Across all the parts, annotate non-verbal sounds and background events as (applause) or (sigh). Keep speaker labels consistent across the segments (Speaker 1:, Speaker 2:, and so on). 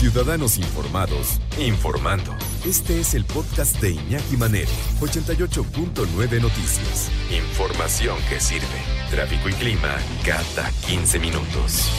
Speaker 1: Ciudadanos Informados, informando. Este es el podcast de Iñaki Manero, 88.9 Noticias. Información que sirve. Tráfico y clima cada 15 minutos.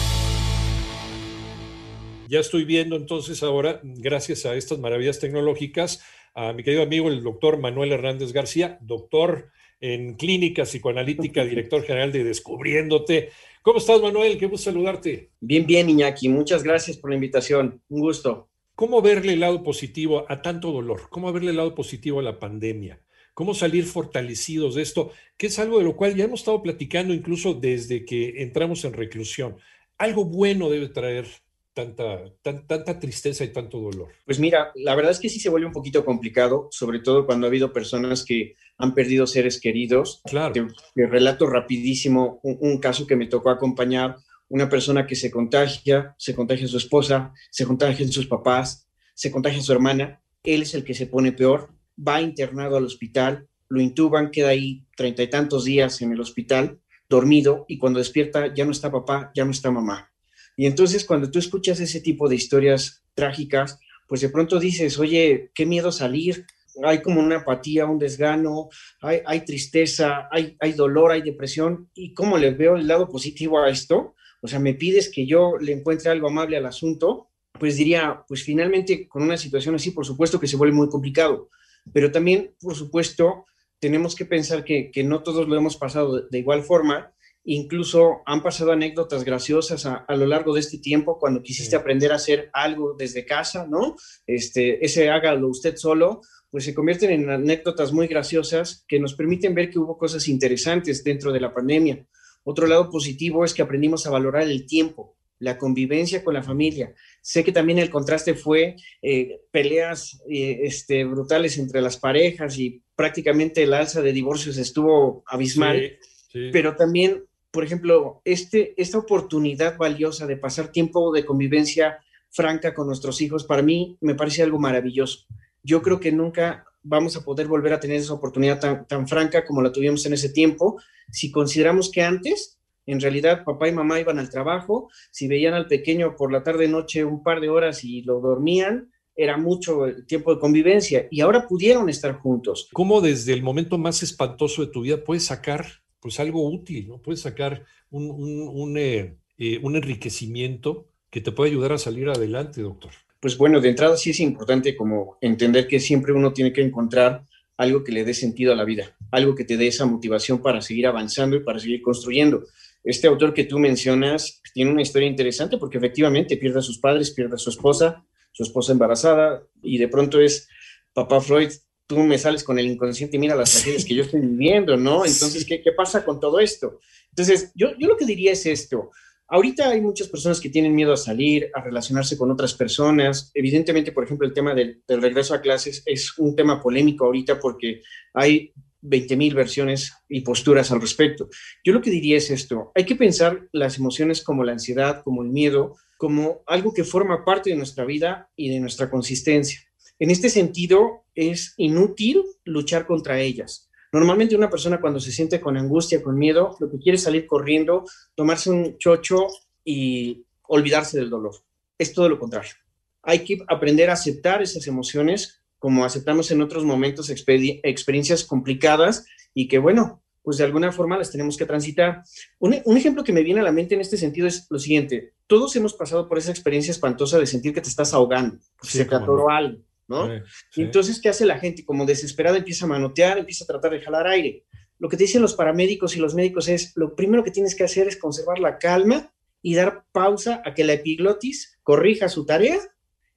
Speaker 2: Ya estoy viendo entonces ahora, gracias a estas maravillas tecnológicas, a mi querido amigo el doctor Manuel Hernández García, doctor en clínica psicoanalítica, director general de Descubriéndote. ¿Cómo estás, Manuel? Qué gusto saludarte.
Speaker 3: Bien, bien, Iñaki. Muchas gracias por la invitación. Un gusto.
Speaker 2: ¿Cómo verle el lado positivo a tanto dolor? ¿Cómo verle el lado positivo a la pandemia? ¿Cómo salir fortalecidos de esto? Que es algo de lo cual ya hemos estado platicando incluso desde que entramos en reclusión. Algo bueno debe traer tanta, tanta tristeza y tanto dolor?
Speaker 3: Pues mira, la verdad es que sí se vuelve un poquito complicado, sobre todo cuando ha habido personas que han perdido seres queridos.
Speaker 2: Claro.
Speaker 3: Te, relato rapidísimo un, caso que me tocó acompañar, una persona que se contagia, se contagia a su esposa, se contagia a sus papás, se contagia a su hermana, él es el que se pone peor, va internado al hospital, lo intuban, queda ahí treinta y tantos días en el hospital, dormido, y cuando despierta ya no está papá, ya no está mamá y entonces cuando tú escuchas ese tipo de historias trágicas, pues de pronto dices, oye, qué miedo salir, hay como una apatía, un desgano, hay, tristeza, hay, hay dolor, hay depresión. ¿Y cómo le veo el lado positivo a esto? O sea, me pides que yo le encuentre algo amable al asunto, pues diría, pues finalmente con una situación así, por supuesto que se vuelve muy complicado, pero también, por supuesto, tenemos que pensar que, que no todos lo hemos pasado de igual forma Incluso han pasado anécdotas graciosas a, lo largo de este tiempo cuando quisiste aprender a hacer algo desde casa, ¿no? Este, ese hágalo usted solo, pues se convierten en anécdotas muy graciosas que nos permiten ver que hubo cosas interesantes dentro de la pandemia. Otro lado positivo es que aprendimos a valorar el tiempo, la convivencia con la familia. Sé que también el contraste fue eh, peleas eh, este, brutales entre las parejas y prácticamente el alza de divorcios estuvo abismal, pero también por ejemplo, este, esta oportunidad valiosa de pasar tiempo de convivencia franca con nuestros hijos, para mí me parece algo maravilloso. Yo creo que nunca vamos a poder volver a tener esa oportunidad tan, tan franca como la tuvimos en ese tiempo, si consideramos que antes, en realidad, papá y mamá iban al trabajo, si veían al pequeño por la tarde noche un par de horas y lo dormían, era mucho el tiempo de convivencia y ahora pudieron estar juntos.
Speaker 2: ¿Cómo desde el momento más espantoso de tu vida puedes sacar pues algo útil, ¿no? Puedes sacar un, eh, eh, un, enriquecimiento que te puede ayudar a salir adelante, doctor.
Speaker 3: Pues bueno, de entrada sí es importante como entender que siempre uno tiene que encontrar algo que le dé sentido a la vida, algo que te dé esa motivación para seguir avanzando y para seguir construyendo. Este autor que tú mencionas tiene una historia interesante porque efectivamente pierde a sus padres, pierde a su esposa, su esposa embarazada y de pronto es papá Freud tú me sales con el inconsciente y mira las tragedias que yo estoy viviendo, ¿no? Entonces, ¿qué, ¿qué, pasa con todo esto? Entonces, yo, yo lo que diría es esto. Ahorita hay muchas personas que tienen miedo a salir, a relacionarse con otras personas. Evidentemente, por ejemplo, el tema del, del regreso a clases es un tema polémico ahorita porque hay 20.000 versiones y posturas al respecto. Yo lo que diría es esto, hay que pensar las emociones como la ansiedad, como el miedo, como algo que forma parte de nuestra vida y de nuestra consistencia. En este sentido, es inútil luchar contra ellas. Normalmente una persona cuando se siente con angustia, con miedo, lo que quiere es salir corriendo, tomarse un chocho y olvidarse del dolor. Es todo lo contrario. Hay que aprender a aceptar esas emociones como aceptamos en otros momentos experiencias complicadas y que, bueno, pues de alguna forma las tenemos que transitar. Un, ejemplo que me viene a la mente en este sentido es lo siguiente. Todos hemos pasado por esa experiencia espantosa de sentir que te estás ahogando, se te atoró algo ¿no? entonces, ¿qué hace la gente? Como desesperada empieza a manotear, empieza a tratar de jalar aire. Lo que te dicen los paramédicos y los médicos es, lo primero que tienes que hacer es conservar la calma y dar pausa a que la epiglotis corrija su tarea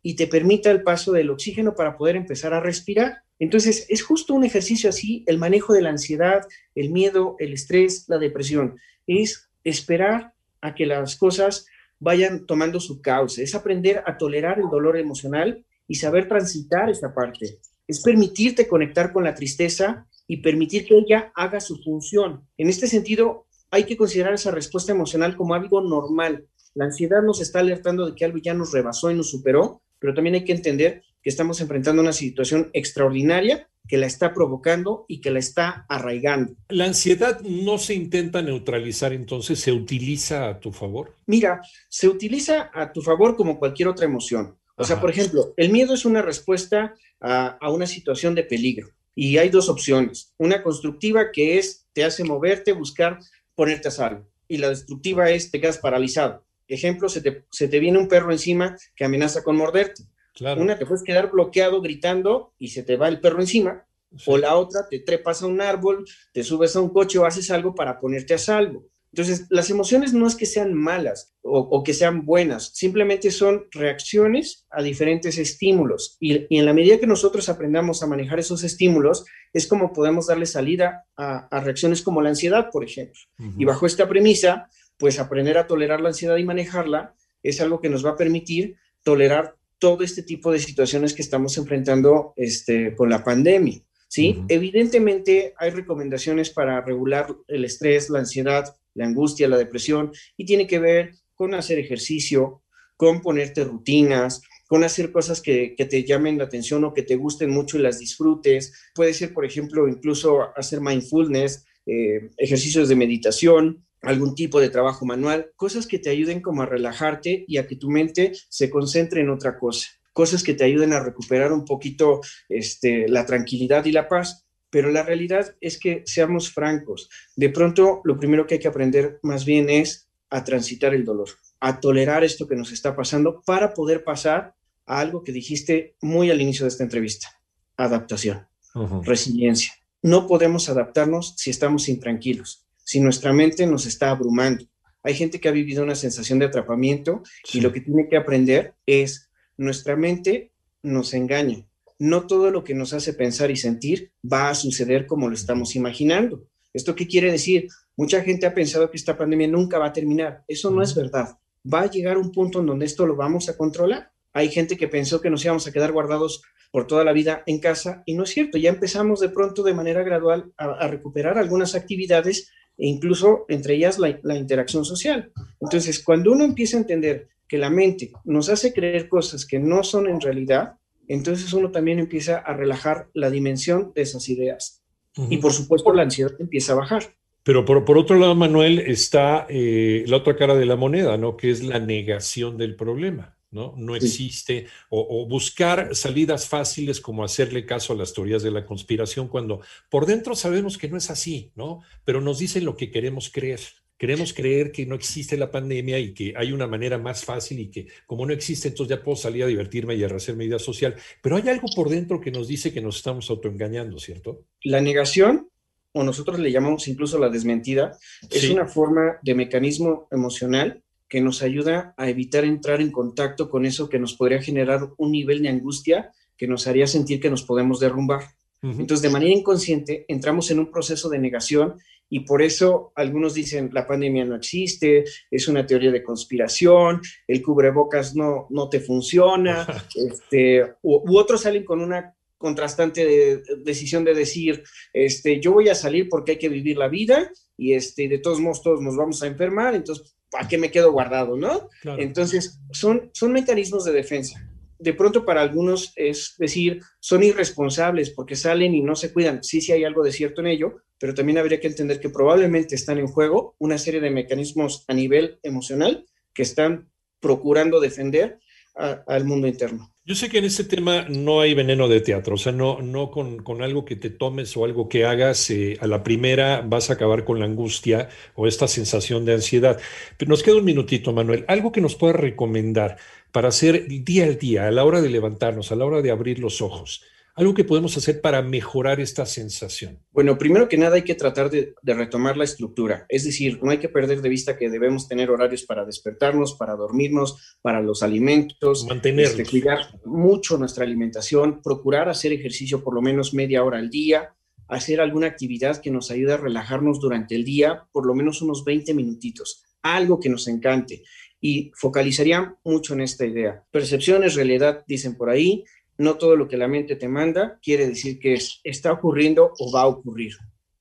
Speaker 3: y te permita el paso del oxígeno para poder empezar a respirar. Entonces, es justo un ejercicio así, el manejo de la ansiedad, el miedo, el estrés, la depresión. Es esperar a que las cosas vayan tomando su cauce, es aprender a tolerar el dolor emocional y saber transitar esta parte. Es permitirte conectar con la tristeza y permitir que ella haga su función. En este sentido, hay que considerar esa respuesta emocional como algo normal. La ansiedad nos está alertando de que algo ya nos rebasó y nos superó, pero también hay que entender que estamos enfrentando una situación extraordinaria que la está provocando y que la está arraigando.
Speaker 2: ¿La ansiedad no se intenta neutralizar entonces? ¿Se utiliza a tu favor?
Speaker 3: Mira, se utiliza a tu favor como cualquier otra emoción. O sea, por ejemplo, el miedo es una respuesta a, a, una situación de peligro y hay dos opciones. Una constructiva que es, te hace moverte, buscar, ponerte a salvo. Y la destructiva es, te quedas paralizado. Ejemplo, se te, se te viene un perro encima que amenaza con morderte. Claro. Una, te puedes quedar bloqueado gritando y se te va el perro encima. Sí. O la otra, te trepas a un árbol, te subes a un coche o haces algo para ponerte a salvo. Entonces, las emociones no es que sean malas o, o, que sean buenas, simplemente son reacciones a diferentes estímulos. Y, y, en la medida que nosotros aprendamos a manejar esos estímulos, es como podemos darle salida a, a reacciones como la ansiedad, por ejemplo. Uh -huh. Y bajo esta premisa, pues aprender a tolerar la ansiedad y manejarla es algo que nos va a permitir tolerar todo este tipo de situaciones que estamos enfrentando este, con la pandemia. ¿sí? Uh -huh. Evidentemente hay recomendaciones para regular el estrés, la ansiedad, la angustia, la depresión, y tiene que ver con hacer ejercicio, con ponerte rutinas, con hacer cosas que, que, te llamen la atención o que te gusten mucho y las disfrutes. Puede ser, por ejemplo, incluso hacer mindfulness, eh, ejercicios de meditación, algún tipo de trabajo manual, cosas que te ayuden como a relajarte y a que tu mente se concentre en otra cosa, cosas que te ayuden a recuperar un poquito este, la tranquilidad y la paz pero la realidad es que seamos francos. De pronto, lo primero que hay que aprender más bien es a transitar el dolor, a tolerar esto que nos está pasando para poder pasar a algo que dijiste muy al inicio de esta entrevista, adaptación, uh -huh. resiliencia. No podemos adaptarnos si estamos intranquilos, si nuestra mente nos está abrumando. Hay gente que ha vivido una sensación de atrapamiento sí. y lo que tiene que aprender es nuestra mente nos engaña, no todo lo que nos hace pensar y sentir va a suceder como lo estamos imaginando. ¿Esto qué quiere decir? Mucha gente ha pensado que esta pandemia nunca va a terminar. Eso no es verdad. Va a llegar un punto en donde esto lo vamos a controlar. Hay gente que pensó que nos íbamos a quedar guardados por toda la vida en casa y no es cierto. Ya empezamos de pronto de manera gradual a, a recuperar algunas actividades e incluso entre ellas la, la interacción social. Entonces, cuando uno empieza a entender que la mente nos hace creer cosas que no son en realidad, entonces uno también empieza a relajar la dimensión de esas ideas. Uh -huh. Y por supuesto la ansiedad empieza a bajar.
Speaker 2: Pero por, por otro lado, Manuel, está eh, la otra cara de la moneda, ¿no? Que es la negación del problema, ¿no? No existe, o, o, buscar salidas fáciles como hacerle caso a las teorías de la conspiración, cuando por dentro sabemos que no es así, ¿no? Pero nos dicen lo que queremos creer. Queremos creer que no existe la pandemia y que hay una manera más fácil y que como no existe, entonces ya puedo salir a divertirme y a hacer mi vida social. Pero hay algo por dentro que nos dice que nos estamos autoengañando, ¿cierto?
Speaker 3: La negación, o nosotros le llamamos incluso la desmentida, es sí. una forma de mecanismo emocional que nos ayuda a evitar entrar en contacto con eso que nos podría generar un nivel de angustia que nos haría sentir que nos podemos derrumbar. Uh -huh. Entonces, de manera inconsciente, entramos en un proceso de negación y por eso algunos dicen la pandemia no existe, es una teoría de conspiración, el cubrebocas no, no te funciona, (laughs) este, u, u, otros salen con una contrastante de, decisión de decir, este, yo voy a salir porque hay que vivir la vida y este, de todos modos todos nos vamos a enfermar, entonces, ¿para qué me quedo guardado, no? Claro. Entonces, son, son mecanismos de defensa de pronto para algunos es decir, son irresponsables porque salen y no se cuidan. Sí, sí hay algo de cierto en ello, pero también habría que entender que probablemente están en juego una serie de mecanismos a nivel emocional que están procurando defender al mundo interno.
Speaker 2: Yo sé que en este tema no hay veneno de teatro, o sea, no, no con, con algo que te tomes o algo que hagas, eh, a la primera vas a acabar con la angustia o esta sensación de ansiedad. Pero nos queda un minutito, Manuel, algo que nos pueda recomendar para hacer día al día, a la hora de levantarnos, a la hora de abrir los ojos? Algo que podemos hacer para mejorar esta sensación.
Speaker 3: Bueno, primero que nada hay que tratar de, de, retomar la estructura, es decir, no hay que perder de vista que debemos tener horarios para despertarnos, para dormirnos, para los alimentos,
Speaker 2: mantener,
Speaker 3: este, cuidar mucho nuestra alimentación, procurar hacer ejercicio por lo menos media hora al día, hacer alguna actividad que nos ayude a relajarnos durante el día, por lo menos unos 20 minutitos, algo que nos encante y focalizaría mucho en esta idea. Percepciones, realidad, dicen por ahí, no todo lo que la mente te manda quiere decir que es, está ocurriendo o va a ocurrir.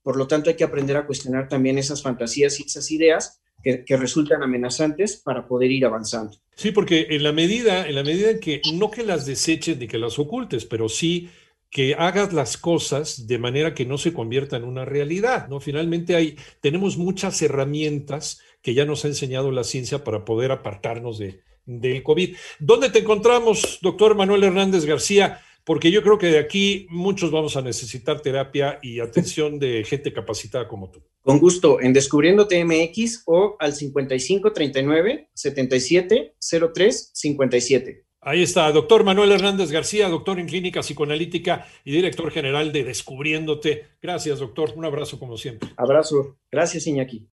Speaker 3: Por lo tanto, hay que aprender a cuestionar también esas fantasías y esas ideas que, que, resultan amenazantes para poder ir avanzando.
Speaker 2: Sí, porque en la medida, en la medida en que no que las deseches ni que las ocultes, pero sí que hagas las cosas de manera que no se convierta en una realidad, ¿no? Finalmente hay, tenemos muchas herramientas que ya nos ha enseñado la ciencia para poder apartarnos de, del COVID. ¿Dónde te encontramos, doctor Manuel Hernández García? Porque yo creo que de aquí muchos vamos a necesitar terapia y atención de gente capacitada como tú.
Speaker 3: Con gusto, en Descubriendo TMX o al 5539 77 03 57.
Speaker 2: Ahí está, doctor Manuel Hernández García, doctor en clínica psicoanalítica y director general de Descubriéndote. Gracias, doctor. Un abrazo como siempre.
Speaker 3: Abrazo. Gracias, Iñaki.